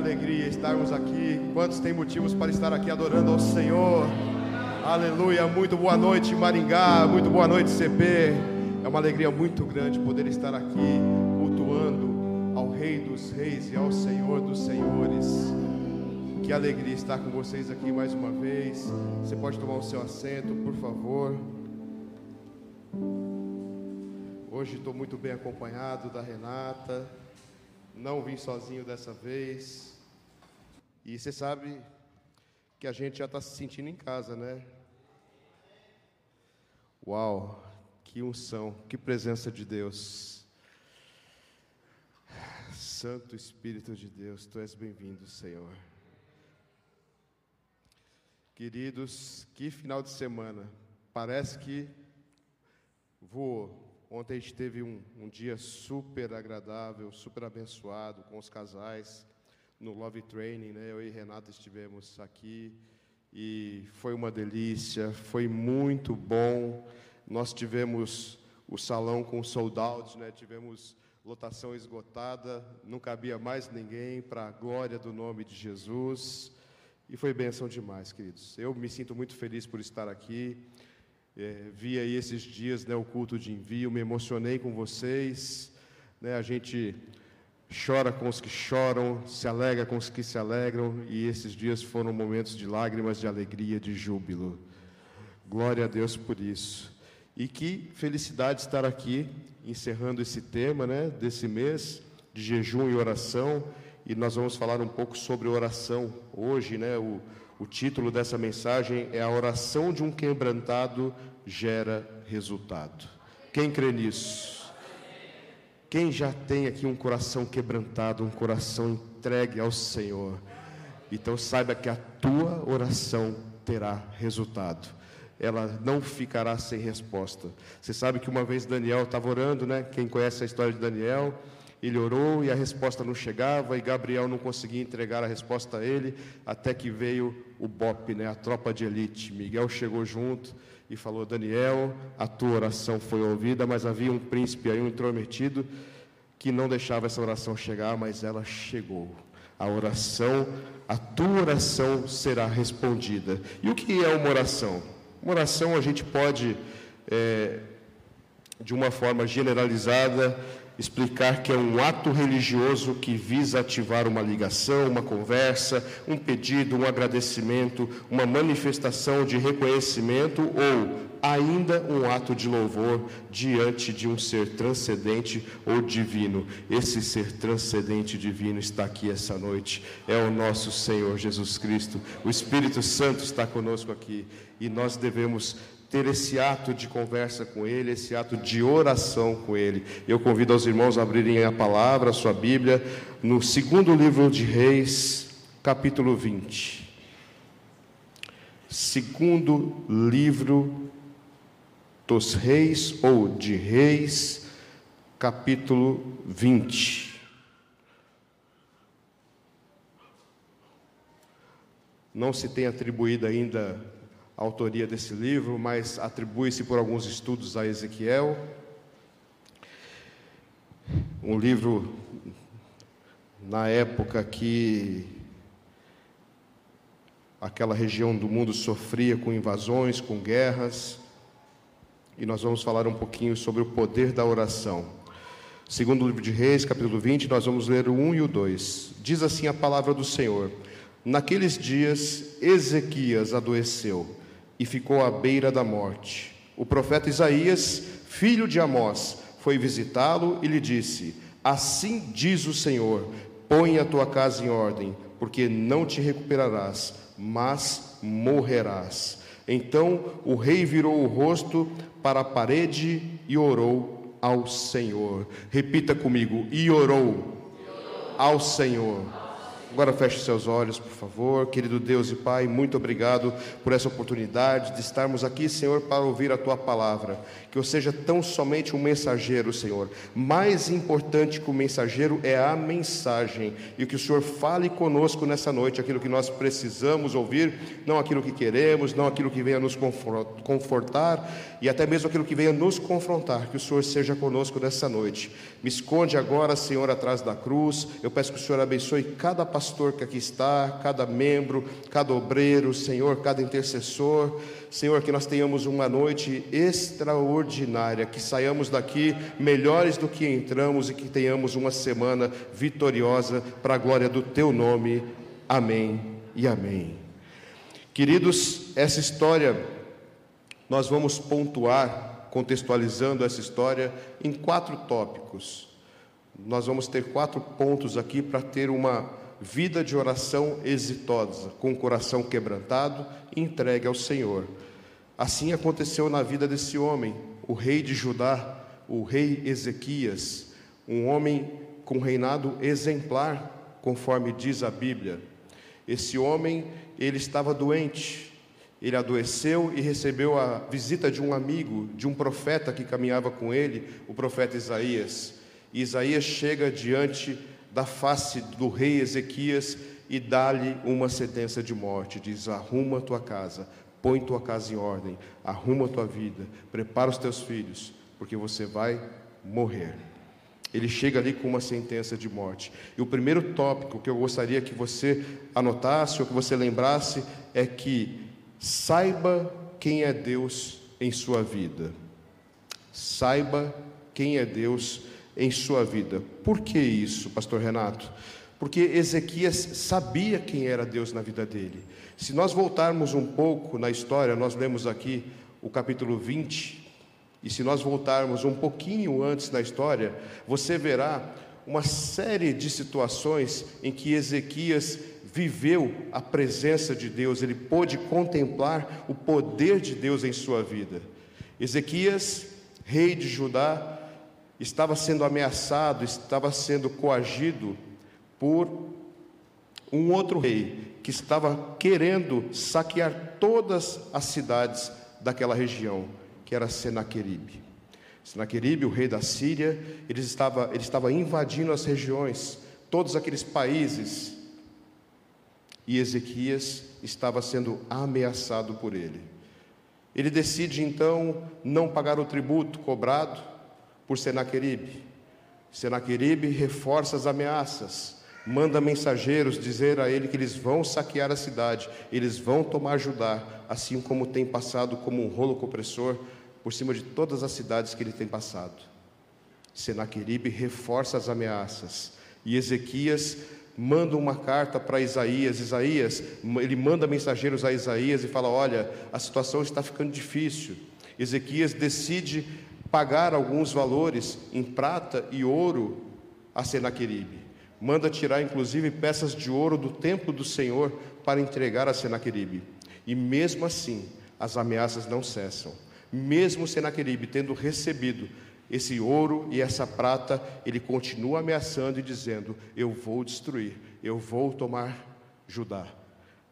alegria estarmos aqui. Quantos têm motivos para estar aqui adorando ao Senhor? Aleluia. Muito boa noite, Maringá. Muito boa noite, CP. É uma alegria muito grande poder estar aqui cultuando ao Rei dos Reis e ao Senhor dos Senhores. Que alegria estar com vocês aqui mais uma vez. Você pode tomar o seu assento, por favor. Hoje estou muito bem acompanhado da Renata. Não vim sozinho dessa vez. E você sabe que a gente já está se sentindo em casa, né? Uau, que unção, que presença de Deus. Santo Espírito de Deus, tu és bem-vindo, Senhor. Queridos, que final de semana. Parece que voou. Ontem a gente teve um, um, dia super agradável, super abençoado com os casais no Love Training, né? Eu e Renata estivemos aqui e foi uma delícia, foi muito bom. Nós tivemos o salão com soldados, né? Tivemos lotação esgotada, não cabia mais ninguém para a glória do nome de Jesus. E foi bênção demais, queridos. Eu me sinto muito feliz por estar aqui. É, vi aí esses dias né, o culto de envio, me emocionei com vocês. Né, a gente chora com os que choram, se alegra com os que se alegram, e esses dias foram momentos de lágrimas, de alegria, de júbilo. Glória a Deus por isso. E que felicidade estar aqui, encerrando esse tema né, desse mês de jejum e oração. E nós vamos falar um pouco sobre oração hoje, né? O, o título dessa mensagem é A Oração de um Quebrantado Gera Resultado. Quem crê nisso? Quem já tem aqui um coração quebrantado, um coração entregue ao Senhor? Então saiba que a tua oração terá resultado. Ela não ficará sem resposta. Você sabe que uma vez Daniel estava orando, né? Quem conhece a história de Daniel, ele orou e a resposta não chegava, e Gabriel não conseguia entregar a resposta a ele, até que veio o BOP, né, a tropa de elite. Miguel chegou junto e falou: Daniel, a tua oração foi ouvida, mas havia um príncipe aí, um intrometido, que não deixava essa oração chegar, mas ela chegou. A oração, a tua oração será respondida. E o que é uma oração? Uma oração a gente pode, é, de uma forma generalizada, explicar que é um ato religioso que visa ativar uma ligação, uma conversa, um pedido, um agradecimento, uma manifestação de reconhecimento ou ainda um ato de louvor diante de um ser transcendente ou divino. Esse ser transcendente divino está aqui essa noite. É o nosso Senhor Jesus Cristo. O Espírito Santo está conosco aqui e nós devemos ter esse ato de conversa com Ele, esse ato de oração com Ele. Eu convido os irmãos a abrirem a palavra, a sua Bíblia, no segundo livro de Reis, capítulo 20. Segundo livro dos Reis, ou de Reis, capítulo 20. Não se tem atribuído ainda a autoria desse livro, mas atribui-se por alguns estudos a Ezequiel. Um livro na época que aquela região do mundo sofria com invasões, com guerras, e nós vamos falar um pouquinho sobre o poder da oração. Segundo o livro de Reis, capítulo 20, nós vamos ler o 1 e o 2. Diz assim a palavra do Senhor: Naqueles dias, Ezequias adoeceu e ficou à beira da morte. O profeta Isaías, filho de Amós, foi visitá-lo e lhe disse: Assim diz o Senhor: Põe a tua casa em ordem, porque não te recuperarás, mas morrerás. Então o rei virou o rosto para a parede e orou ao Senhor. Repita comigo: e orou ao Senhor. Agora feche seus olhos, por favor. Querido Deus e Pai, muito obrigado por essa oportunidade de estarmos aqui, Senhor, para ouvir a tua palavra. Que eu seja tão somente um mensageiro, Senhor. Mais importante que o mensageiro é a mensagem. E que o Senhor fale conosco nessa noite aquilo que nós precisamos ouvir, não aquilo que queremos, não aquilo que venha nos confortar e até mesmo aquilo que venha nos confrontar. Que o Senhor seja conosco nessa noite. Me esconde agora, Senhor, atrás da cruz. Eu peço que o Senhor abençoe cada palavra pastor que aqui está, cada membro, cada obreiro, Senhor, cada intercessor. Senhor, que nós tenhamos uma noite extraordinária, que saiamos daqui melhores do que entramos e que tenhamos uma semana vitoriosa para a glória do Teu nome. Amém e amém. Queridos, essa história nós vamos pontuar, contextualizando essa história, em quatro tópicos. Nós vamos ter quatro pontos aqui para ter uma vida de oração exitosa, com o coração quebrantado entregue ao Senhor. Assim aconteceu na vida desse homem, o rei de Judá, o rei Ezequias, um homem com reinado exemplar, conforme diz a Bíblia. Esse homem, ele estava doente, ele adoeceu e recebeu a visita de um amigo, de um profeta que caminhava com ele, o profeta Isaías. E Isaías chega diante da face do rei Ezequias e dá-lhe uma sentença de morte. Diz: Arruma a tua casa, põe tua casa em ordem, arruma a tua vida, prepara os teus filhos, porque você vai morrer. Ele chega ali com uma sentença de morte. E o primeiro tópico que eu gostaria que você anotasse ou que você lembrasse é que saiba quem é Deus em sua vida. Saiba quem é Deus em sua vida. Por que isso, pastor Renato? Porque Ezequias sabia quem era Deus na vida dele. Se nós voltarmos um pouco na história, nós lemos aqui o capítulo 20, e se nós voltarmos um pouquinho antes na história, você verá uma série de situações em que Ezequias viveu a presença de Deus, ele pôde contemplar o poder de Deus em sua vida. Ezequias, rei de Judá, estava sendo ameaçado, estava sendo coagido por um outro rei que estava querendo saquear todas as cidades daquela região, que era Senaqueribe. Senaqueribe, o rei da Síria, ele estava, ele estava invadindo as regiões, todos aqueles países, e Ezequias estava sendo ameaçado por ele. Ele decide então não pagar o tributo cobrado, por Senaqueribe. Senaqueribe reforça as ameaças, manda mensageiros dizer a ele que eles vão saquear a cidade, eles vão tomar Judá, assim como tem passado como um rolo compressor por cima de todas as cidades que ele tem passado. Senaqueribe reforça as ameaças e Ezequias manda uma carta para Isaías. Isaías, ele manda mensageiros a Isaías e fala: Olha, a situação está ficando difícil. Ezequias decide pagar alguns valores em prata e ouro a Senaqueribe. Manda tirar inclusive peças de ouro do templo do Senhor para entregar a Senaqueribe. E mesmo assim, as ameaças não cessam. Mesmo Senaqueribe tendo recebido esse ouro e essa prata, ele continua ameaçando e dizendo: Eu vou destruir, eu vou tomar Judá.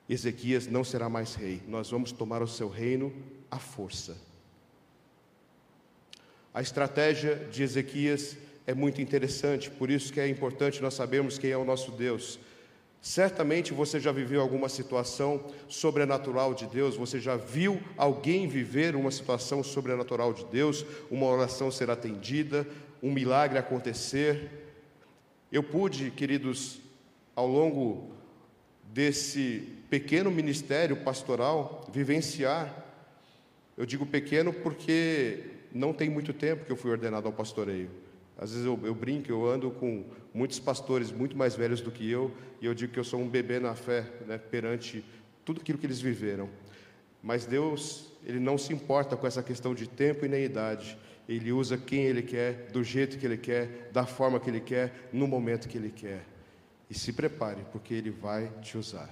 Ezequias não será mais rei, nós vamos tomar o seu reino à força. A estratégia de Ezequias é muito interessante, por isso que é importante nós sabermos quem é o nosso Deus. Certamente você já viveu alguma situação sobrenatural de Deus, você já viu alguém viver uma situação sobrenatural de Deus, uma oração ser atendida, um milagre acontecer. Eu pude, queridos, ao longo desse pequeno ministério pastoral, vivenciar, eu digo pequeno porque não tem muito tempo que eu fui ordenado ao pastoreio. Às vezes eu, eu, brinco, eu ando com muitos pastores muito mais velhos do que eu, e eu digo que eu sou um bebê na fé, né, perante tudo aquilo que eles viveram. Mas Deus, Ele não se importa com essa questão de tempo e nem idade. Ele usa quem Ele quer, do jeito que Ele quer, da forma que Ele quer, no momento que Ele quer. E se prepare, porque Ele vai te usar.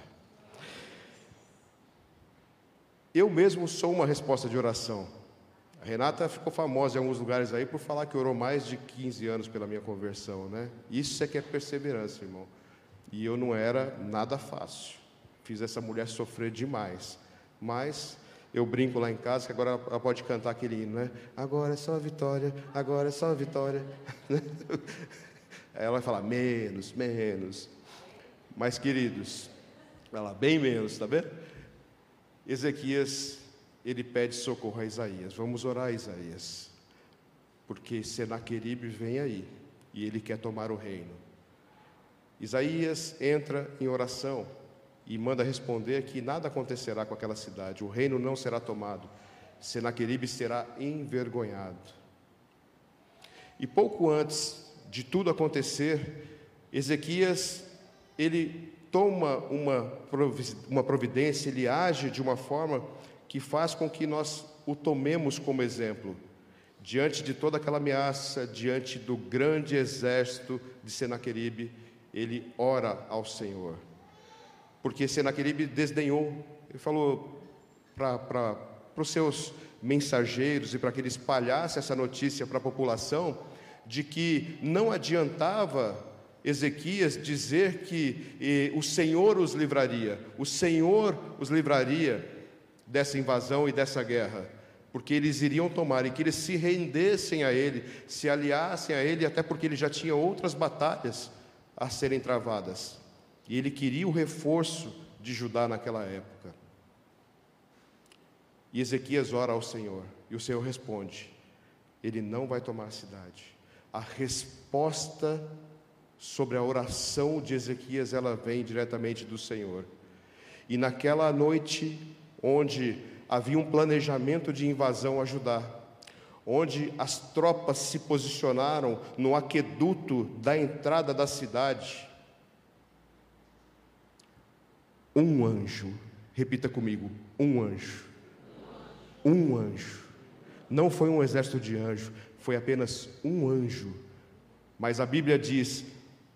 Eu mesmo sou uma resposta de oração. A Renata ficou famosa em alguns lugares aí por falar que orou mais de 15 anos pela minha conversão, né? Isso é que é perseverança, irmão. E eu não era nada fácil. Fiz essa mulher sofrer demais. Mas eu brinco lá em casa que agora ela pode cantar aquele hino, né? Agora é só a vitória, agora é só a vitória. Ela vai falar menos, menos. Mas queridos, ela bem menos, tá vendo? Ezequias ele pede socorro a Isaías. Vamos orar Isaías, porque Senaqueribe vem aí e ele quer tomar o reino. Isaías entra em oração e manda responder que nada acontecerá com aquela cidade, o reino não será tomado, Senaqueribe será envergonhado. E pouco antes de tudo acontecer, Ezequias ele toma uma providência, ele age de uma forma que faz com que nós o tomemos como exemplo. Diante de toda aquela ameaça, diante do grande exército de Senaqueribe, ele ora ao Senhor. Porque Senaqueribe desdenhou, ele falou para os seus mensageiros e para que ele espalhasse essa notícia para a população, de que não adiantava Ezequias dizer que eh, o Senhor os livraria, o Senhor os livraria dessa invasão e dessa guerra, porque eles iriam tomar e que eles se rendessem a ele, se aliassem a ele, até porque ele já tinha outras batalhas a serem travadas. E ele queria o reforço de Judá naquela época. E Ezequias ora ao Senhor, e o Senhor responde: Ele não vai tomar a cidade. A resposta sobre a oração de Ezequias, ela vem diretamente do Senhor. E naquela noite, onde havia um planejamento de invasão a Judá, onde as tropas se posicionaram no aqueduto da entrada da cidade, um anjo, repita comigo, um anjo, um anjo, não foi um exército de anjos, foi apenas um anjo, mas a Bíblia diz: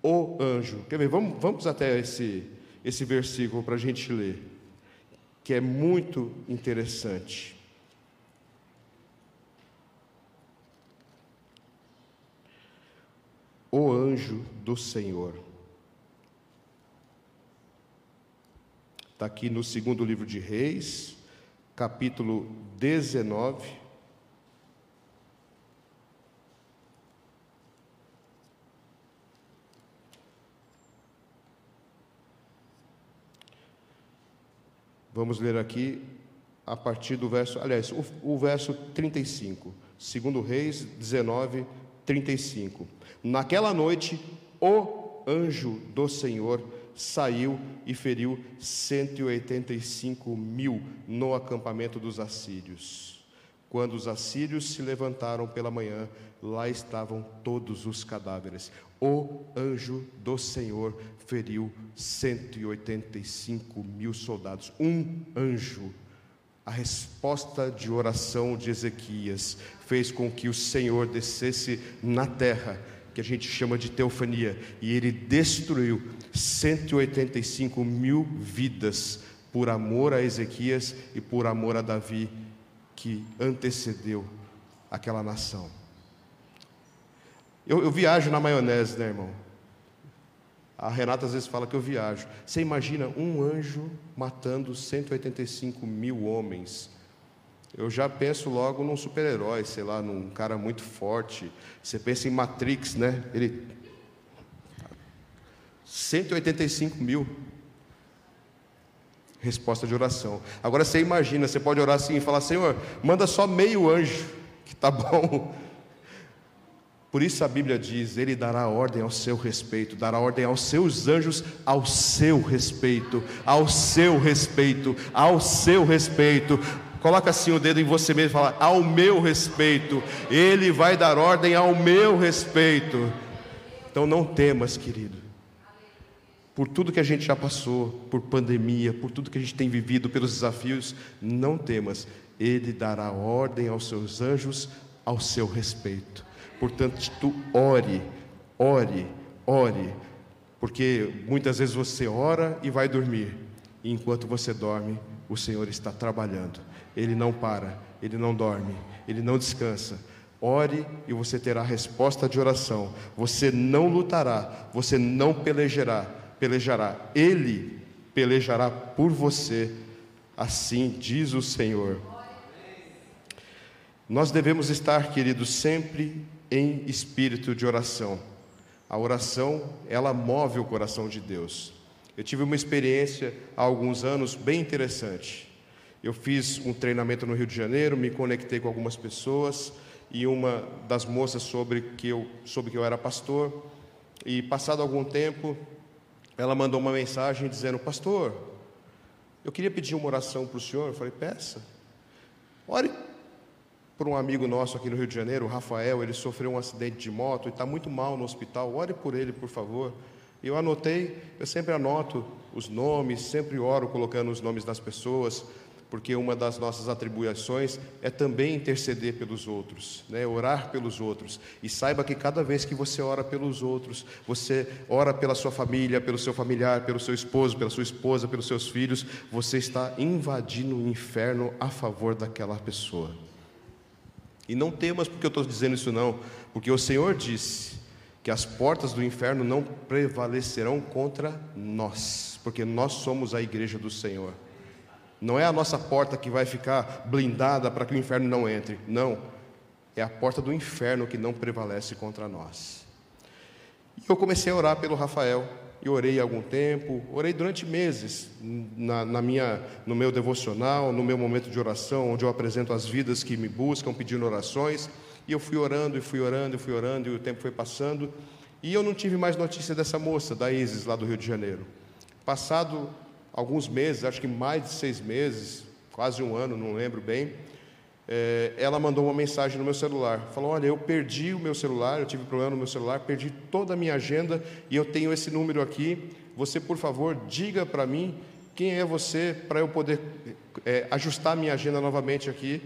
o anjo. Quer ver? Vamos, vamos até esse, esse versículo para a gente ler, que é muito interessante. O anjo do Senhor. Está aqui no segundo livro de Reis, capítulo 19. Vamos ler aqui a partir do verso, aliás, o, o verso 35, segundo Reis 19, 35. Naquela noite, o anjo do Senhor saiu e feriu 185 mil no acampamento dos assírios. Quando os assírios se levantaram pela manhã, lá estavam todos os cadáveres. O anjo do Senhor feriu 185 mil soldados. Um anjo. A resposta de oração de Ezequias fez com que o Senhor descesse na terra, que a gente chama de teofania, e ele destruiu 185 mil vidas por amor a Ezequias e por amor a Davi, que antecedeu aquela nação. Eu, eu viajo na maionese, né, irmão? A Renata às vezes fala que eu viajo. Você imagina um anjo matando 185 mil homens. Eu já penso logo num super-herói, sei lá, num cara muito forte. Você pensa em Matrix, né? Ele. 185 mil. Resposta de oração. Agora você imagina, você pode orar assim e falar: Senhor, manda só meio anjo, que tá bom. Por isso a Bíblia diz: Ele dará ordem ao seu respeito, dará ordem aos seus anjos ao seu respeito, ao seu respeito, ao seu respeito. Coloca assim o dedo em você mesmo e fala: Ao meu respeito, Ele vai dar ordem ao meu respeito. Então não temas, querido. Por tudo que a gente já passou, por pandemia, por tudo que a gente tem vivido, pelos desafios, não temas. Ele dará ordem aos seus anjos ao seu respeito. Portanto, tu ore, ore, ore, porque muitas vezes você ora e vai dormir, e enquanto você dorme, o Senhor está trabalhando. Ele não para, ele não dorme, ele não descansa. Ore e você terá resposta de oração. Você não lutará, você não pelejará, pelejará. Ele pelejará por você. Assim diz o Senhor. Nós devemos estar, queridos, sempre em espírito de oração. A oração, ela move o coração de Deus. Eu tive uma experiência há alguns anos bem interessante. Eu fiz um treinamento no Rio de Janeiro, me conectei com algumas pessoas e uma das moças sobre que eu soube que eu era pastor. E passado algum tempo, ela mandou uma mensagem dizendo: Pastor, eu queria pedir uma oração para o senhor. Eu falei: Peça. Ore por um amigo nosso aqui no Rio de Janeiro, o Rafael. Ele sofreu um acidente de moto e está muito mal no hospital. Ore por ele, por favor. Eu anotei, eu sempre anoto os nomes, sempre oro colocando os nomes das pessoas porque uma das nossas atribuições é também interceder pelos outros, né? orar pelos outros. E saiba que cada vez que você ora pelos outros, você ora pela sua família, pelo seu familiar, pelo seu esposo, pela sua esposa, pelos seus filhos, você está invadindo o inferno a favor daquela pessoa. E não temas porque eu estou dizendo isso, não, porque o Senhor disse que as portas do inferno não prevalecerão contra nós, porque nós somos a igreja do Senhor. Não é a nossa porta que vai ficar blindada para que o inferno não entre. Não. É a porta do inferno que não prevalece contra nós. E eu comecei a orar pelo Rafael. E orei algum tempo, orei durante meses na, na, minha, no meu devocional, no meu momento de oração, onde eu apresento as vidas que me buscam pedindo orações. E eu fui orando, e fui orando, e fui orando, e o tempo foi passando. E eu não tive mais notícia dessa moça, da Isis, lá do Rio de Janeiro. Passado alguns meses, acho que mais de seis meses, quase um ano, não lembro bem, é, ela mandou uma mensagem no meu celular. Falou: Olha, eu perdi o meu celular, eu tive problema no meu celular, perdi toda a minha agenda e eu tenho esse número aqui. Você, por favor, diga para mim quem é você para eu poder é, ajustar minha agenda novamente aqui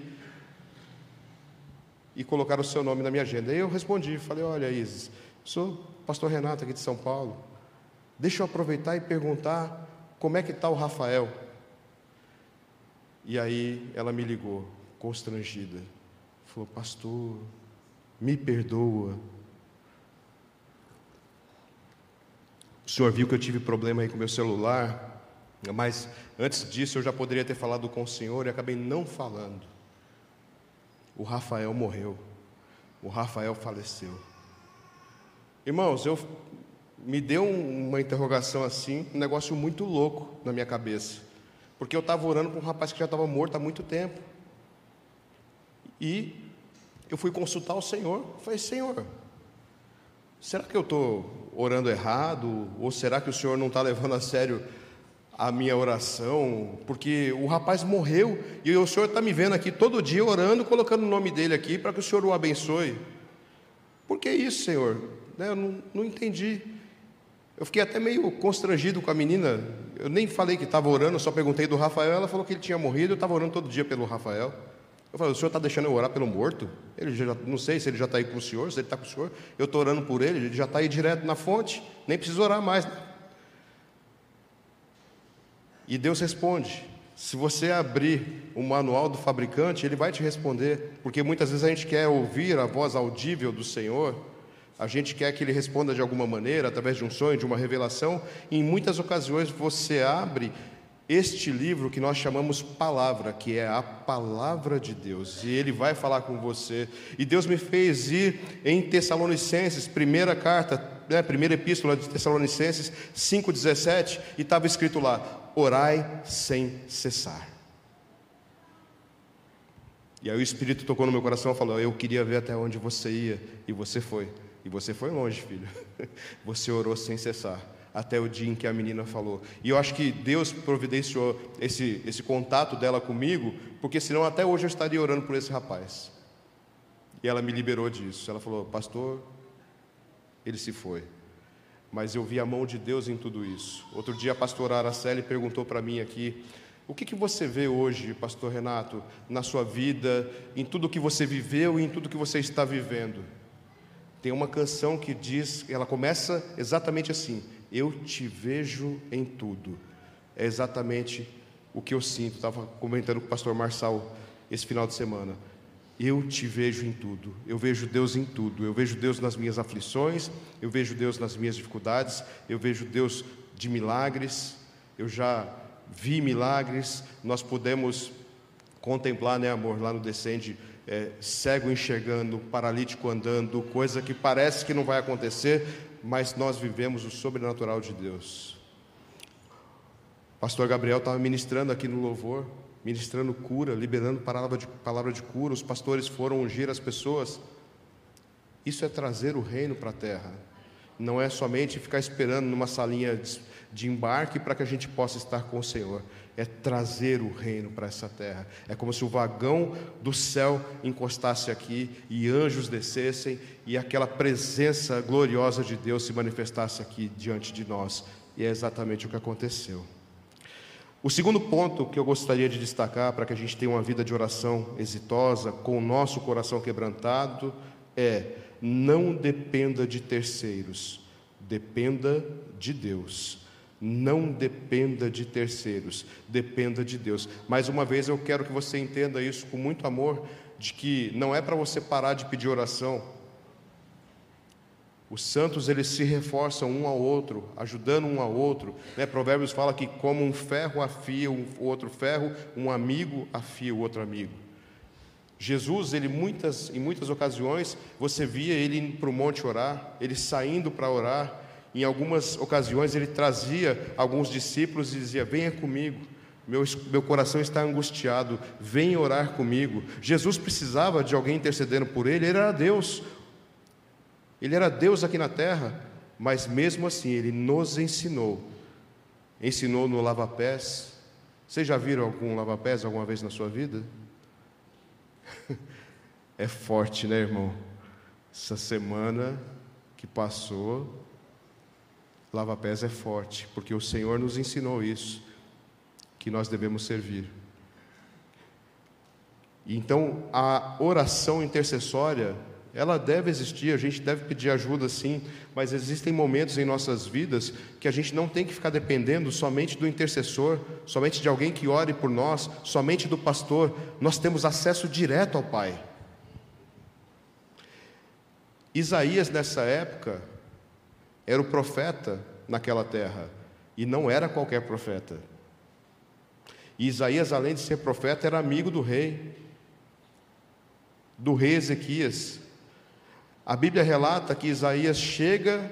e colocar o seu nome na minha agenda. E eu respondi: Falei, olha, Isis, sou pastor Renato aqui de São Paulo. Deixa eu aproveitar e perguntar como é que está o Rafael? E aí ela me ligou, constrangida. Falou, pastor, me perdoa. O senhor viu que eu tive problema aí com meu celular, mas antes disso eu já poderia ter falado com o senhor e acabei não falando. O Rafael morreu. O Rafael faleceu. Irmãos, eu me deu uma interrogação assim, um negócio muito louco na minha cabeça. Porque eu estava orando para um rapaz que já estava morto há muito tempo. E eu fui consultar o Senhor. Falei, Senhor, será que eu estou orando errado? Ou será que o Senhor não está levando a sério a minha oração? Porque o rapaz morreu e o Senhor está me vendo aqui todo dia orando, colocando o nome dele aqui para que o Senhor o abençoe. Por que isso, Senhor? Né, eu não, não entendi. Eu fiquei até meio constrangido com a menina. Eu nem falei que estava orando, só perguntei do Rafael. Ela falou que ele tinha morrido. Eu estava orando todo dia pelo Rafael. Eu falei: o senhor está deixando eu orar pelo morto? Ele já, não sei se ele já está aí com o senhor, se ele está com o senhor. Eu estou orando por ele, ele já está aí direto na fonte. Nem preciso orar mais. E Deus responde. Se você abrir o manual do fabricante, ele vai te responder, porque muitas vezes a gente quer ouvir a voz audível do Senhor, a gente quer que ele responda de alguma maneira, através de um sonho, de uma revelação. E em muitas ocasiões você abre este livro que nós chamamos palavra, que é a palavra de Deus, e ele vai falar com você. E Deus me fez ir em Tessalonicenses, primeira carta, né, primeira epístola de Tessalonicenses 5,17, e estava escrito lá: orai sem cessar. E aí o Espírito tocou no meu coração e falou: Eu queria ver até onde você ia, e você foi. E você foi longe, filho. Você orou sem cessar, até o dia em que a menina falou. E eu acho que Deus providenciou esse, esse contato dela comigo, porque senão até hoje eu estaria orando por esse rapaz. E ela me liberou disso. Ela falou: Pastor, ele se foi. Mas eu vi a mão de Deus em tudo isso. Outro dia a pastora Araceli perguntou para mim aqui: O que, que você vê hoje, pastor Renato, na sua vida, em tudo que você viveu e em tudo que você está vivendo? Tem uma canção que diz, ela começa exatamente assim: Eu te vejo em tudo. É exatamente o que eu sinto. Estava comentando com o pastor Marçal esse final de semana. Eu te vejo em tudo. Eu vejo Deus em tudo. Eu vejo Deus nas minhas aflições, eu vejo Deus nas minhas dificuldades, eu vejo Deus de milagres. Eu já vi milagres. Nós podemos contemplar, né, amor, lá no Descende é, cego enxergando, paralítico andando, coisa que parece que não vai acontecer, mas nós vivemos o sobrenatural de Deus. Pastor Gabriel estava ministrando aqui no louvor, ministrando cura, liberando palavra de, palavra de cura, os pastores foram ungir as pessoas. Isso é trazer o reino para a terra, não é somente ficar esperando numa salinha de embarque para que a gente possa estar com o Senhor. É trazer o reino para essa terra. É como se o vagão do céu encostasse aqui e anjos descessem e aquela presença gloriosa de Deus se manifestasse aqui diante de nós. E é exatamente o que aconteceu. O segundo ponto que eu gostaria de destacar para que a gente tenha uma vida de oração exitosa, com o nosso coração quebrantado, é: não dependa de terceiros, dependa de Deus. Não dependa de terceiros, dependa de Deus. Mais uma vez eu quero que você entenda isso com muito amor, de que não é para você parar de pedir oração, os santos eles se reforçam um ao outro, ajudando um ao outro. Né? Provérbios fala que como um ferro afia o outro ferro, um amigo afia o outro amigo. Jesus, ele muitas, em muitas ocasiões, você via ele indo para o monte orar, ele saindo para orar. Em algumas ocasiões ele trazia alguns discípulos e dizia: Venha comigo, meu, meu coração está angustiado, venha orar comigo. Jesus precisava de alguém intercedendo por ele, ele era Deus. Ele era Deus aqui na terra, mas mesmo assim ele nos ensinou. Ensinou no lava-pés. Vocês já viram algum lava-pés alguma vez na sua vida? É forte, né, irmão? Essa semana que passou, lava-pés é forte, porque o Senhor nos ensinou isso, que nós devemos servir. Então, a oração intercessória ela deve existir, a gente deve pedir ajuda sim, mas existem momentos em nossas vidas que a gente não tem que ficar dependendo somente do intercessor, somente de alguém que ore por nós, somente do pastor. Nós temos acesso direto ao Pai. Isaías, nessa época, era o profeta naquela terra, e não era qualquer profeta. E Isaías, além de ser profeta, era amigo do rei, do rei Ezequias. A Bíblia relata que Isaías chega,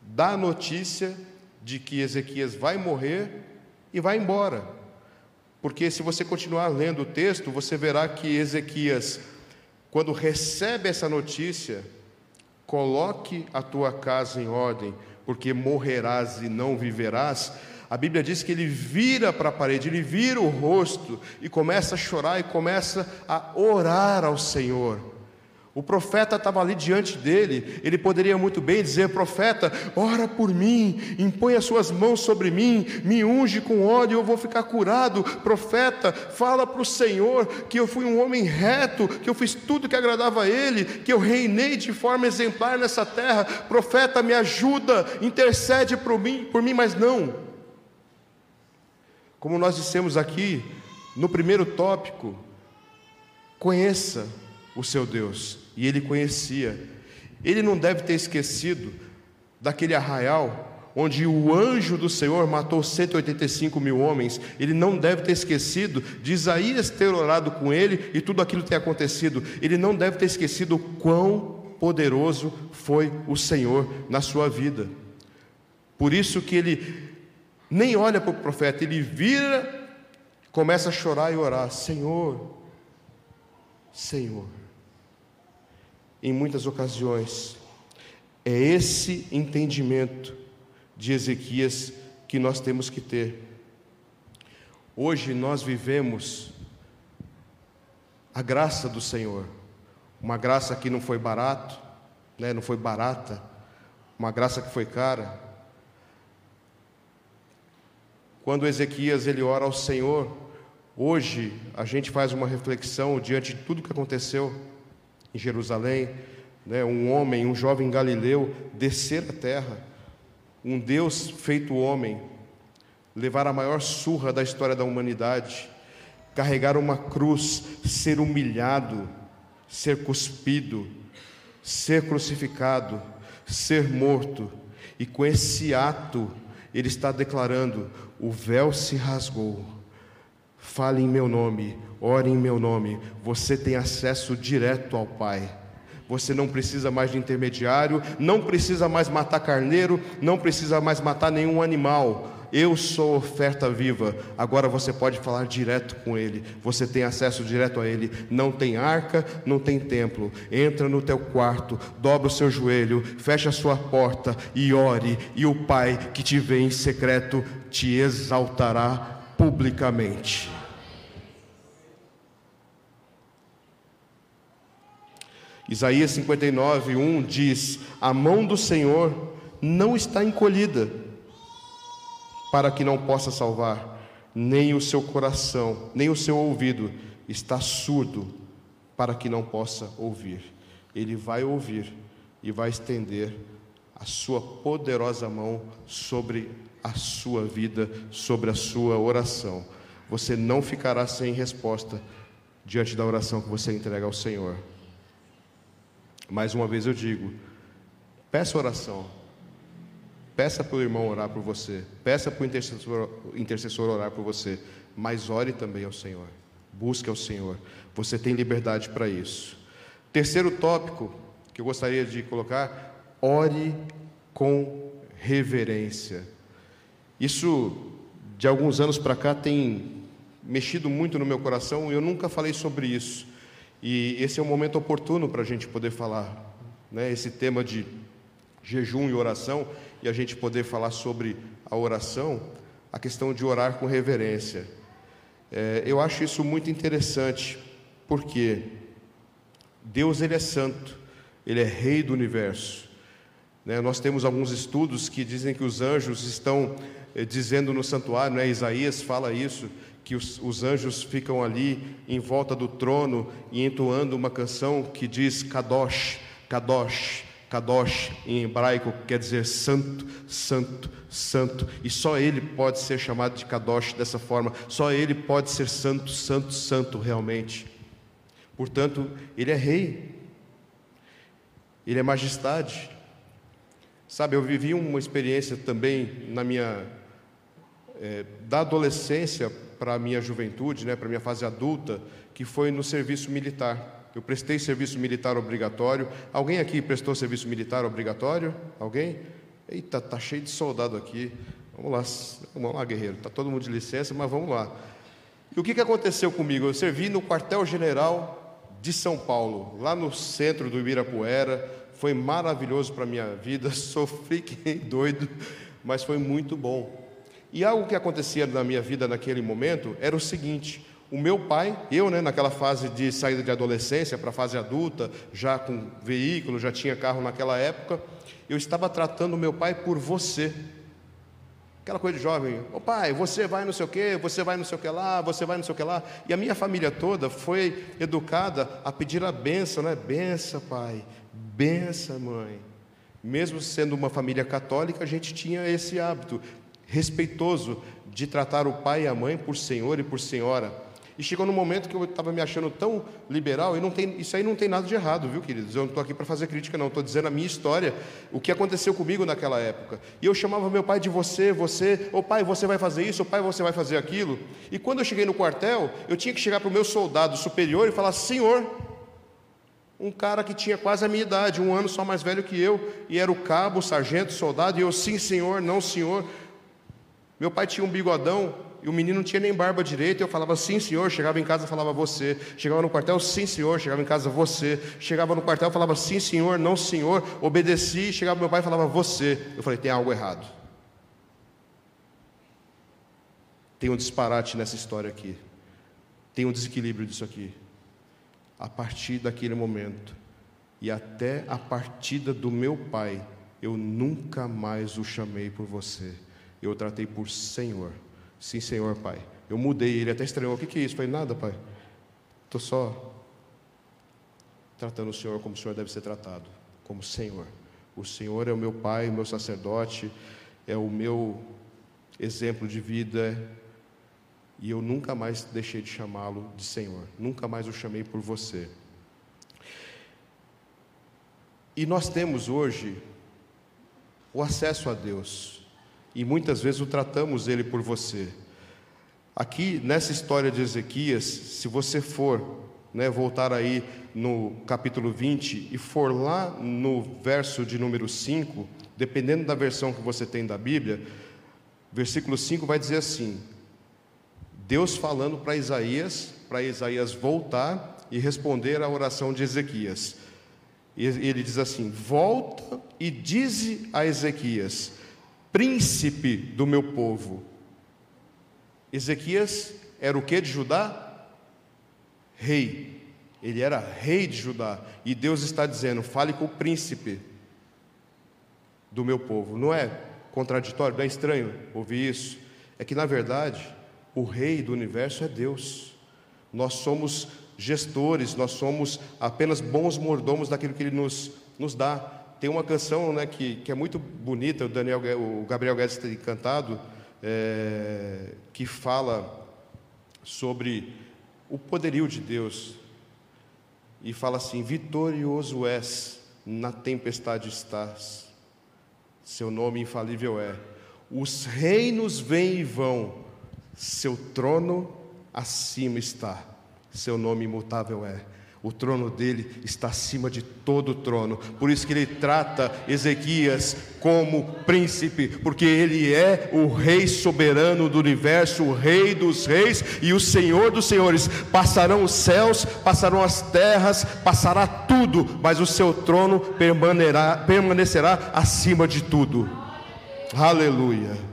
dá a notícia de que Ezequias vai morrer e vai embora. Porque se você continuar lendo o texto, você verá que Ezequias, quando recebe essa notícia, coloque a tua casa em ordem, porque morrerás e não viverás. A Bíblia diz que ele vira para a parede, ele vira o rosto e começa a chorar e começa a orar ao Senhor. O profeta estava ali diante dele, ele poderia muito bem dizer: Profeta, ora por mim, impõe as suas mãos sobre mim, me unge com óleo eu vou ficar curado. Profeta, fala para o Senhor que eu fui um homem reto, que eu fiz tudo que agradava a Ele, que eu reinei de forma exemplar nessa terra. Profeta, me ajuda, intercede por mim, por mim, mas não. Como nós dissemos aqui no primeiro tópico, conheça o seu Deus e ele conhecia. Ele não deve ter esquecido daquele arraial onde o anjo do Senhor matou 185 mil homens. Ele não deve ter esquecido de Isaías ter orado com ele e tudo aquilo ter acontecido. Ele não deve ter esquecido o quão poderoso foi o Senhor na sua vida. Por isso que ele nem olha para o profeta, ele vira, começa a chorar e orar: Senhor, Senhor em muitas ocasiões. É esse entendimento de Ezequias que nós temos que ter. Hoje nós vivemos a graça do Senhor, uma graça que não foi barato, né, não foi barata, uma graça que foi cara. Quando Ezequias ele ora ao Senhor, hoje a gente faz uma reflexão diante de tudo que aconteceu em Jerusalém, né, um homem, um jovem galileu, descer a terra, um Deus feito homem, levar a maior surra da história da humanidade, carregar uma cruz, ser humilhado, ser cuspido, ser crucificado, ser morto, e com esse ato, ele está declarando: o véu se rasgou, fale em meu nome, ore em meu nome, você tem acesso direto ao Pai. Você não precisa mais de intermediário, não precisa mais matar carneiro, não precisa mais matar nenhum animal. Eu sou oferta viva. Agora você pode falar direto com Ele. Você tem acesso direto a Ele. Não tem arca, não tem templo. Entra no teu quarto, dobra o seu joelho, fecha a sua porta e ore. E o Pai que te vê em secreto te exaltará publicamente. Isaías 59, 1 diz: A mão do Senhor não está encolhida para que não possa salvar, nem o seu coração, nem o seu ouvido está surdo para que não possa ouvir. Ele vai ouvir e vai estender a sua poderosa mão sobre a sua vida, sobre a sua oração. Você não ficará sem resposta diante da oração que você entrega ao Senhor. Mais uma vez eu digo: peça oração, peça para o irmão orar por você, peça para o intercessor, intercessor orar por você, mas ore também ao Senhor, busque ao Senhor, você tem liberdade para isso. Terceiro tópico que eu gostaria de colocar: ore com reverência. Isso, de alguns anos para cá, tem mexido muito no meu coração e eu nunca falei sobre isso. E esse é um momento oportuno para a gente poder falar, né, esse tema de jejum e oração, e a gente poder falar sobre a oração, a questão de orar com reverência. É, eu acho isso muito interessante, porque Deus ele é santo, ele é rei do universo. Né? Nós temos alguns estudos que dizem que os anjos estão eh, dizendo no santuário, né? Isaías fala isso, que os, os, anjos ficam ali em volta do trono e entoando uma canção que diz Kadosh, Kadosh, Kadosh em hebraico quer dizer santo, santo, santo, e só ele pode ser chamado de Kadosh dessa forma, só ele pode ser santo, santo, santo realmente. Portanto, ele é rei, ele é majestade. Sabe, eu vivi uma experiência também na minha é, da adolescência para a minha juventude, né, para a minha fase adulta, que foi no serviço militar. Eu prestei serviço militar obrigatório. Alguém aqui prestou serviço militar obrigatório? Alguém? Eita, tá cheio de soldado aqui. Vamos lá, vamos lá, guerreiro. Tá todo mundo de licença, mas vamos lá. E o que, que aconteceu comigo? Eu servi no quartel-general de São Paulo, lá no centro do Ibirapuera. Foi maravilhoso para a minha vida. Sofri que doido, mas foi muito bom. E algo que acontecia na minha vida naquele momento era o seguinte: o meu pai, eu, né, naquela fase de saída de adolescência para a fase adulta, já com veículo, já tinha carro naquela época, eu estava tratando o meu pai por você. Aquela coisa de jovem, ô pai, você vai não sei o quê, você vai não sei o que lá, você vai não sei o que lá. E a minha família toda foi educada a pedir a benção, né? Benção, pai, benção, mãe. Mesmo sendo uma família católica, a gente tinha esse hábito respeitoso de tratar o pai e a mãe por senhor e por senhora. E chegou no momento que eu estava me achando tão liberal, e não tem, isso aí não tem nada de errado, viu, queridos? Eu não estou aqui para fazer crítica, não, estou dizendo a minha história, o que aconteceu comigo naquela época. E eu chamava meu pai de você, você, ô pai, você vai fazer isso, ô pai, você vai fazer aquilo. E quando eu cheguei no quartel, eu tinha que chegar para o meu soldado superior e falar: Senhor, um cara que tinha quase a minha idade, um ano só mais velho que eu, e era o cabo, o sargento, o soldado, e eu, sim, senhor, não, senhor. Meu pai tinha um bigodão e o menino não tinha nem barba direita. Eu falava sim, senhor. Chegava em casa, falava você. Chegava no quartel, sim, senhor. Chegava em casa, você. Chegava no quartel, falava sim, senhor, não, senhor. Obedeci. Chegava meu pai, falava você. Eu falei, tem algo errado. Tem um disparate nessa história aqui. Tem um desequilíbrio disso aqui. A partir daquele momento e até a partida do meu pai, eu nunca mais o chamei por você eu o tratei por Senhor. Sim, Senhor, Pai. Eu mudei, ele até estranhou. O que, é isso? Falei, nada, Pai. Estou só tratando o Senhor como o Senhor deve ser tratado, como Senhor. O Senhor é o meu Pai, o meu sacerdote, é o meu exemplo de vida, e eu nunca mais deixei de chamá-lo de Senhor, nunca mais o chamei por você. E nós temos hoje o acesso a Deus, e muitas vezes o tratamos ele por você. Aqui nessa história de Ezequias, se você for né, voltar aí no capítulo 20 e for lá no verso de número 5, dependendo da versão que você tem da Bíblia, Versículo 5 vai dizer assim: Deus falando para Isaías, para Isaías voltar e responder à oração de Ezequias. E ele diz assim: Volta e dize a Ezequias, príncipe do meu povo. Ezequias era o que de Judá? Rei. Ele era rei de Judá. E Deus está dizendo: fale com o príncipe do meu povo. Não é contraditório, não é estranho ouvir isso? É que, na verdade, o rei do universo é Deus. Nós somos gestores, nós somos apenas bons mordomos daquilo que Ele nos, nos dá. Tem uma canção né, que, que é muito bonita, o, Daniel, o Gabriel Guedes tem cantado, é, que fala sobre o poderio de Deus. E fala assim: Vitorioso és, na tempestade estás, seu nome infalível é. Os reinos vêm e vão, seu trono acima está seu nome imutável é. O trono dele está acima de todo trono. Por isso que ele trata Ezequias como príncipe, porque ele é o rei soberano do universo, o rei dos reis e o senhor dos senhores. Passarão os céus, passarão as terras, passará tudo, mas o seu trono permanecerá, permanecerá acima de tudo. Aleluia.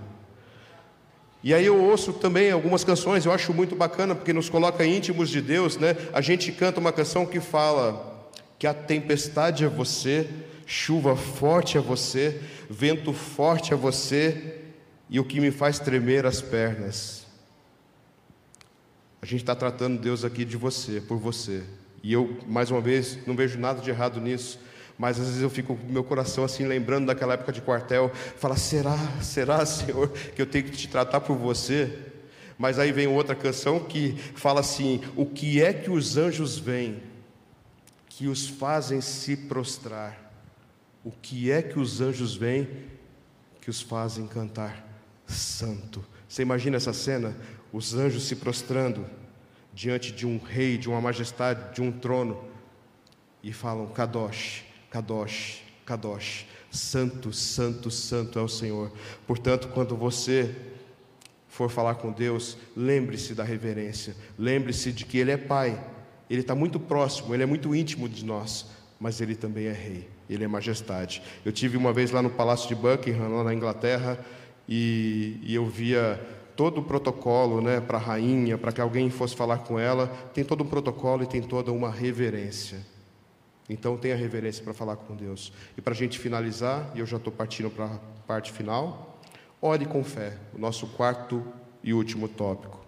E aí eu ouço também algumas canções, eu acho muito bacana, porque nos coloca íntimos de Deus, né? A gente canta uma canção que fala que a tempestade é você, chuva forte é você, vento forte é você, e o que me faz tremer as pernas. A gente está tratando Deus aqui de você, por você. E eu, mais uma vez, não vejo nada de errado nisso. Mas às vezes eu fico com meu coração assim, lembrando daquela época de quartel, fala: será, será, Senhor, que eu tenho que te tratar por você? Mas aí vem outra canção que fala assim: o que é que os anjos vêm que os fazem se prostrar? O que é que os anjos vêm que os fazem cantar santo? Você imagina essa cena? Os anjos se prostrando diante de um rei, de uma majestade, de um trono, e falam: Kadosh, Kadosh, Kadosh, Santo, Santo, Santo é o Senhor. Portanto, quando você for falar com Deus, lembre-se da reverência, lembre-se de que Ele é Pai, Ele está muito próximo, Ele é muito íntimo de nós, mas Ele também é Rei, Ele é Majestade. Eu tive uma vez lá no Palácio de Buckingham, lá na Inglaterra, e, e eu via todo o protocolo né, para a rainha, para que alguém fosse falar com ela, tem todo um protocolo e tem toda uma reverência. Então tenha reverência para falar com Deus. E para a gente finalizar, e eu já estou partindo para a parte final, ore com fé, o nosso quarto e último tópico.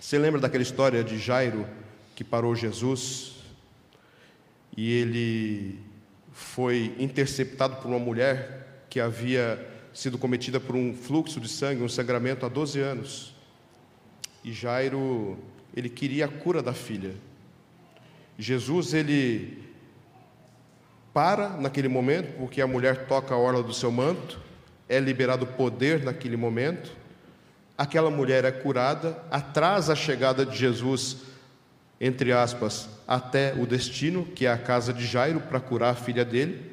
Você lembra daquela história de Jairo que parou Jesus e ele foi interceptado por uma mulher que havia sido cometida por um fluxo de sangue, um sangramento há 12 anos. E Jairo, ele queria a cura da filha. Jesus ele para naquele momento, porque a mulher toca a orla do seu manto, é liberado poder naquele momento. Aquela mulher é curada, atrasa a chegada de Jesus, entre aspas, até o destino, que é a casa de Jairo, para curar a filha dele.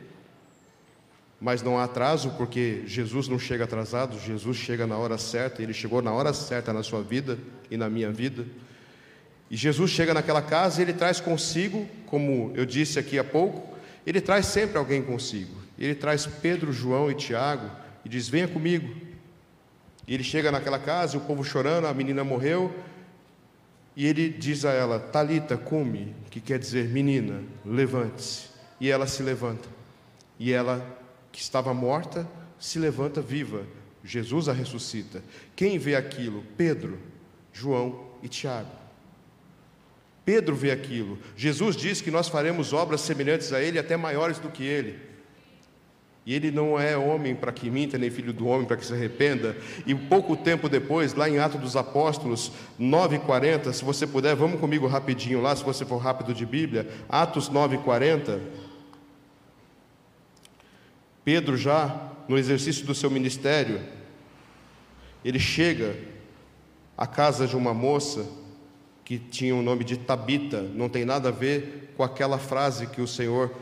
Mas não há atraso, porque Jesus não chega atrasado, Jesus chega na hora certa, ele chegou na hora certa na sua vida e na minha vida. E Jesus chega naquela casa e ele traz consigo, como eu disse aqui há pouco, ele traz sempre alguém consigo. Ele traz Pedro, João e Tiago e diz: Venha comigo. E ele chega naquela casa, o povo chorando, a menina morreu, e ele diz a ela: Talita, come, que quer dizer menina, levante-se. E ela se levanta. E ela, que estava morta, se levanta viva. Jesus a ressuscita. Quem vê aquilo? Pedro, João e Tiago. Pedro vê aquilo. Jesus diz que nós faremos obras semelhantes a ele, até maiores do que ele. E ele não é homem para que minta, nem filho do homem para que se arrependa. E pouco tempo depois, lá em Atos dos Apóstolos 9,40, se você puder, vamos comigo rapidinho lá, se você for rápido de Bíblia. Atos 9,40. Pedro, já no exercício do seu ministério, ele chega à casa de uma moça que tinha o nome de Tabita, não tem nada a ver com aquela frase que o Senhor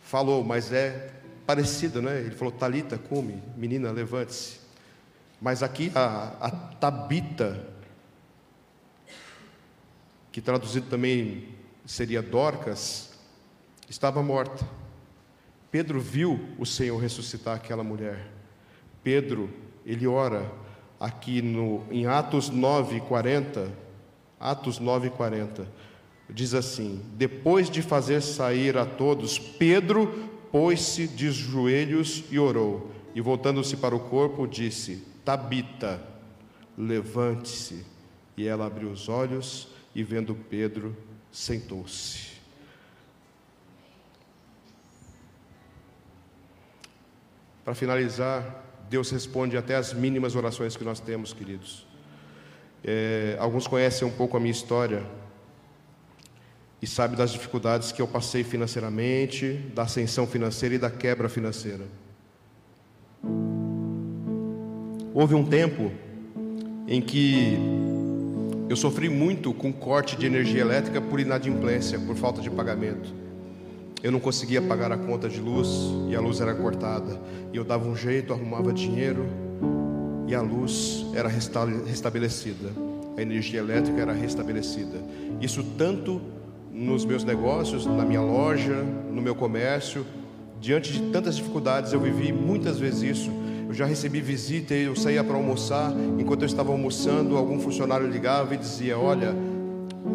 falou, mas é parecida, né? Ele falou: Talita, come, menina, levante-se. Mas aqui a, a Tabita, que traduzido também seria Dorcas, estava morta. Pedro viu o Senhor ressuscitar aquela mulher. Pedro, ele ora aqui no, em Atos 9, 40, Atos 9, 40, diz assim: Depois de fazer sair a todos, Pedro pôs-se de joelhos e orou, e voltando-se para o corpo, disse: Tabita, levante-se. E ela abriu os olhos e, vendo Pedro, sentou-se. Para finalizar, Deus responde até as mínimas orações que nós temos, queridos. É, alguns conhecem um pouco a minha história e sabem das dificuldades que eu passei financeiramente, da ascensão financeira e da quebra financeira. Houve um tempo em que eu sofri muito com corte de energia elétrica por inadimplência, por falta de pagamento. Eu não conseguia pagar a conta de luz e a luz era cortada. E eu dava um jeito, arrumava dinheiro e a luz era restabelecida. A energia elétrica era restabelecida. Isso tanto nos meus negócios, na minha loja, no meu comércio. Diante de tantas dificuldades, eu vivi muitas vezes isso. Eu já recebi visita e eu saía para almoçar. Enquanto eu estava almoçando, algum funcionário ligava e dizia: Olha,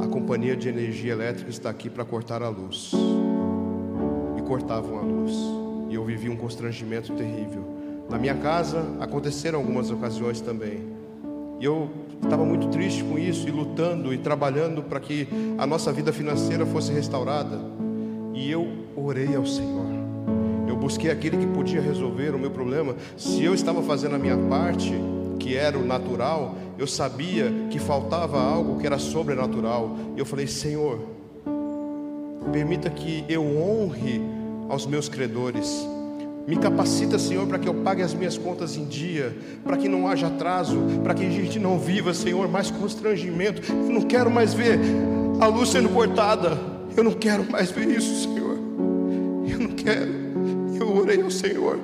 a companhia de energia elétrica está aqui para cortar a luz cortavam a luz. E eu vivi um constrangimento terrível. Na minha casa aconteceram algumas ocasiões também. E eu estava muito triste com isso e lutando e trabalhando para que a nossa vida financeira fosse restaurada. E eu orei ao Senhor. Eu busquei aquele que podia resolver o meu problema. Se eu estava fazendo a minha parte, que era o natural, eu sabia que faltava algo que era sobrenatural. Eu falei: Senhor, permita que eu honre aos meus credores. Me capacita, Senhor, para que eu pague as minhas contas em dia, para que não haja atraso, para que a gente não viva, Senhor, mais constrangimento. Eu não quero mais ver a luz sendo cortada. Eu não quero mais ver isso, Senhor. Eu não quero. Eu orei ao Senhor.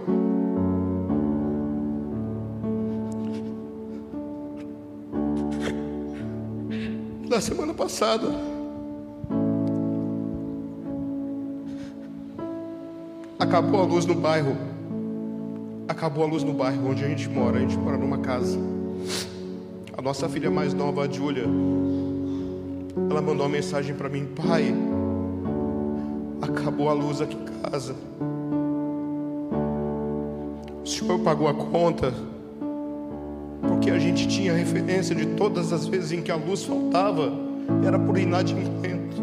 Na semana passada, Acabou a luz no bairro. Acabou a luz no bairro onde a gente mora. A gente mora numa casa. A nossa filha mais nova, a Júlia, ela mandou uma mensagem para mim: Pai, acabou a luz aqui em casa. O senhor pagou a conta. Porque a gente tinha referência de todas as vezes em que a luz faltava, era por inadimplento.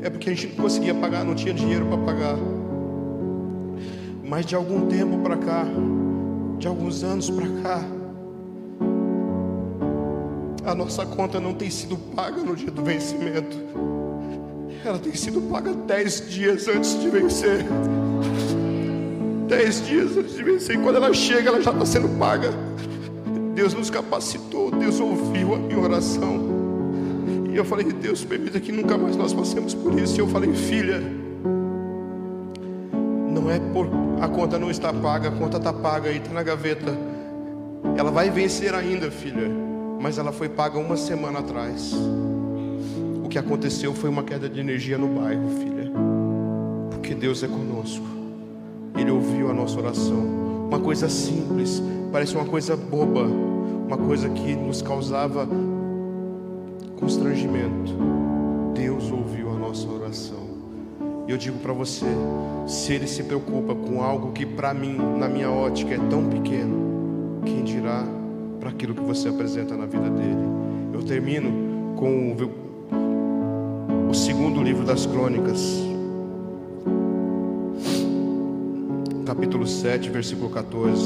É porque a gente não conseguia pagar, não tinha dinheiro para pagar. Mas de algum tempo para cá, de alguns anos para cá, a nossa conta não tem sido paga no dia do vencimento. Ela tem sido paga dez dias antes de vencer. Dez dias antes de vencer. E quando ela chega, ela já está sendo paga. Deus nos capacitou, Deus ouviu a minha oração. E eu falei, Deus, permita que nunca mais nós passemos por isso. E eu falei, filha, não é por a conta não está paga, a conta está paga e está na gaveta. Ela vai vencer ainda, filha, mas ela foi paga uma semana atrás. O que aconteceu foi uma queda de energia no bairro, filha, porque Deus é conosco. Ele ouviu a nossa oração. Uma coisa simples, parece uma coisa boba, uma coisa que nos causava constrangimento. Deus ouviu. E eu digo para você, se ele se preocupa com algo que para mim, na minha ótica, é tão pequeno, quem dirá para aquilo que você apresenta na vida dele? Eu termino com o, o segundo livro das crônicas, capítulo 7, versículo 14,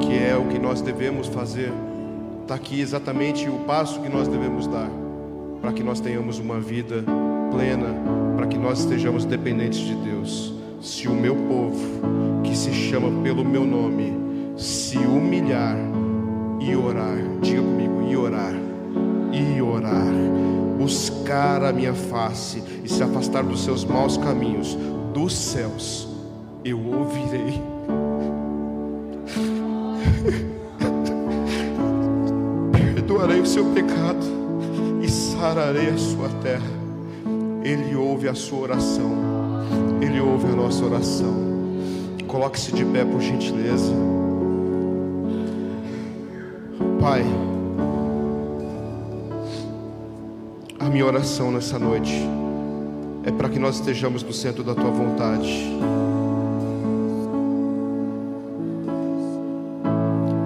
que é o que nós devemos fazer. Está aqui exatamente o passo que nós devemos dar para que nós tenhamos uma vida plena, para que nós estejamos dependentes de Deus. Se o meu povo, que se chama pelo meu nome, se humilhar e orar, diga comigo, e orar, e orar, buscar a minha face e se afastar dos seus maus caminhos, dos céus, eu ouvirei. perdoarei o seu pecado e sararei a sua terra. Ele ouve a sua oração, Ele ouve a nossa oração. Coloque-se de pé, por gentileza. Pai, a minha oração nessa noite é para que nós estejamos no centro da tua vontade.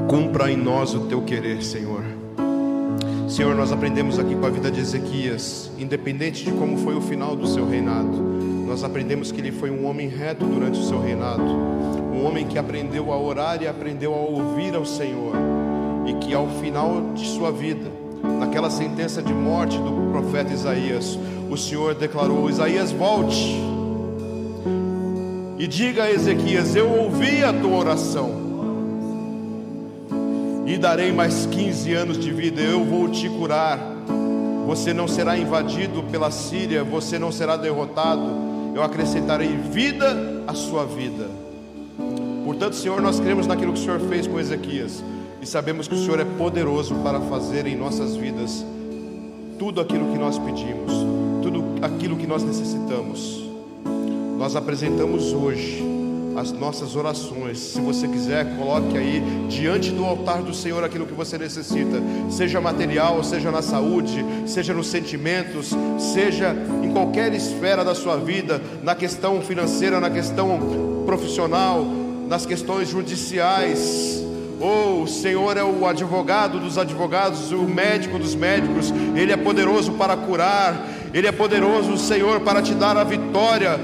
Cumpra em nós o teu querer, Senhor. Senhor, nós aprendemos aqui com a vida de Ezequias, independente de como foi o final do seu reinado, nós aprendemos que ele foi um homem reto durante o seu reinado, um homem que aprendeu a orar e aprendeu a ouvir ao Senhor, e que ao final de sua vida, naquela sentença de morte do profeta Isaías, o Senhor declarou: Isaías, volte e diga a Ezequias: Eu ouvi a tua oração e darei mais 15 anos de vida, eu vou te curar. Você não será invadido pela Síria, você não será derrotado. Eu acrescentarei vida à sua vida. Portanto, Senhor, nós cremos naquilo que o Senhor fez com Ezequias e sabemos que o Senhor é poderoso para fazer em nossas vidas tudo aquilo que nós pedimos, tudo aquilo que nós necessitamos. Nós apresentamos hoje as nossas orações. Se você quiser, coloque aí diante do altar do Senhor aquilo que você necessita, seja material, seja na saúde, seja nos sentimentos, seja em qualquer esfera da sua vida, na questão financeira, na questão profissional, nas questões judiciais. Oh, o Senhor é o advogado dos advogados, o médico dos médicos, Ele é poderoso para curar, Ele é poderoso, Senhor, para te dar a vitória.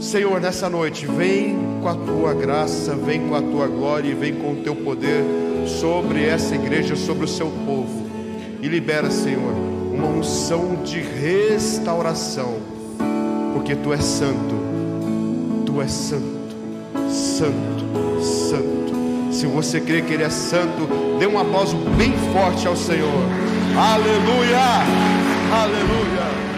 Senhor, nessa noite, vem com a tua graça, vem com a tua glória e vem com o teu poder sobre essa igreja, sobre o seu povo. E libera, Senhor, uma unção de restauração, porque tu és santo, tu és santo, santo, santo. Se você crê que Ele é santo, dê um aplauso bem forte ao Senhor. Aleluia! Aleluia!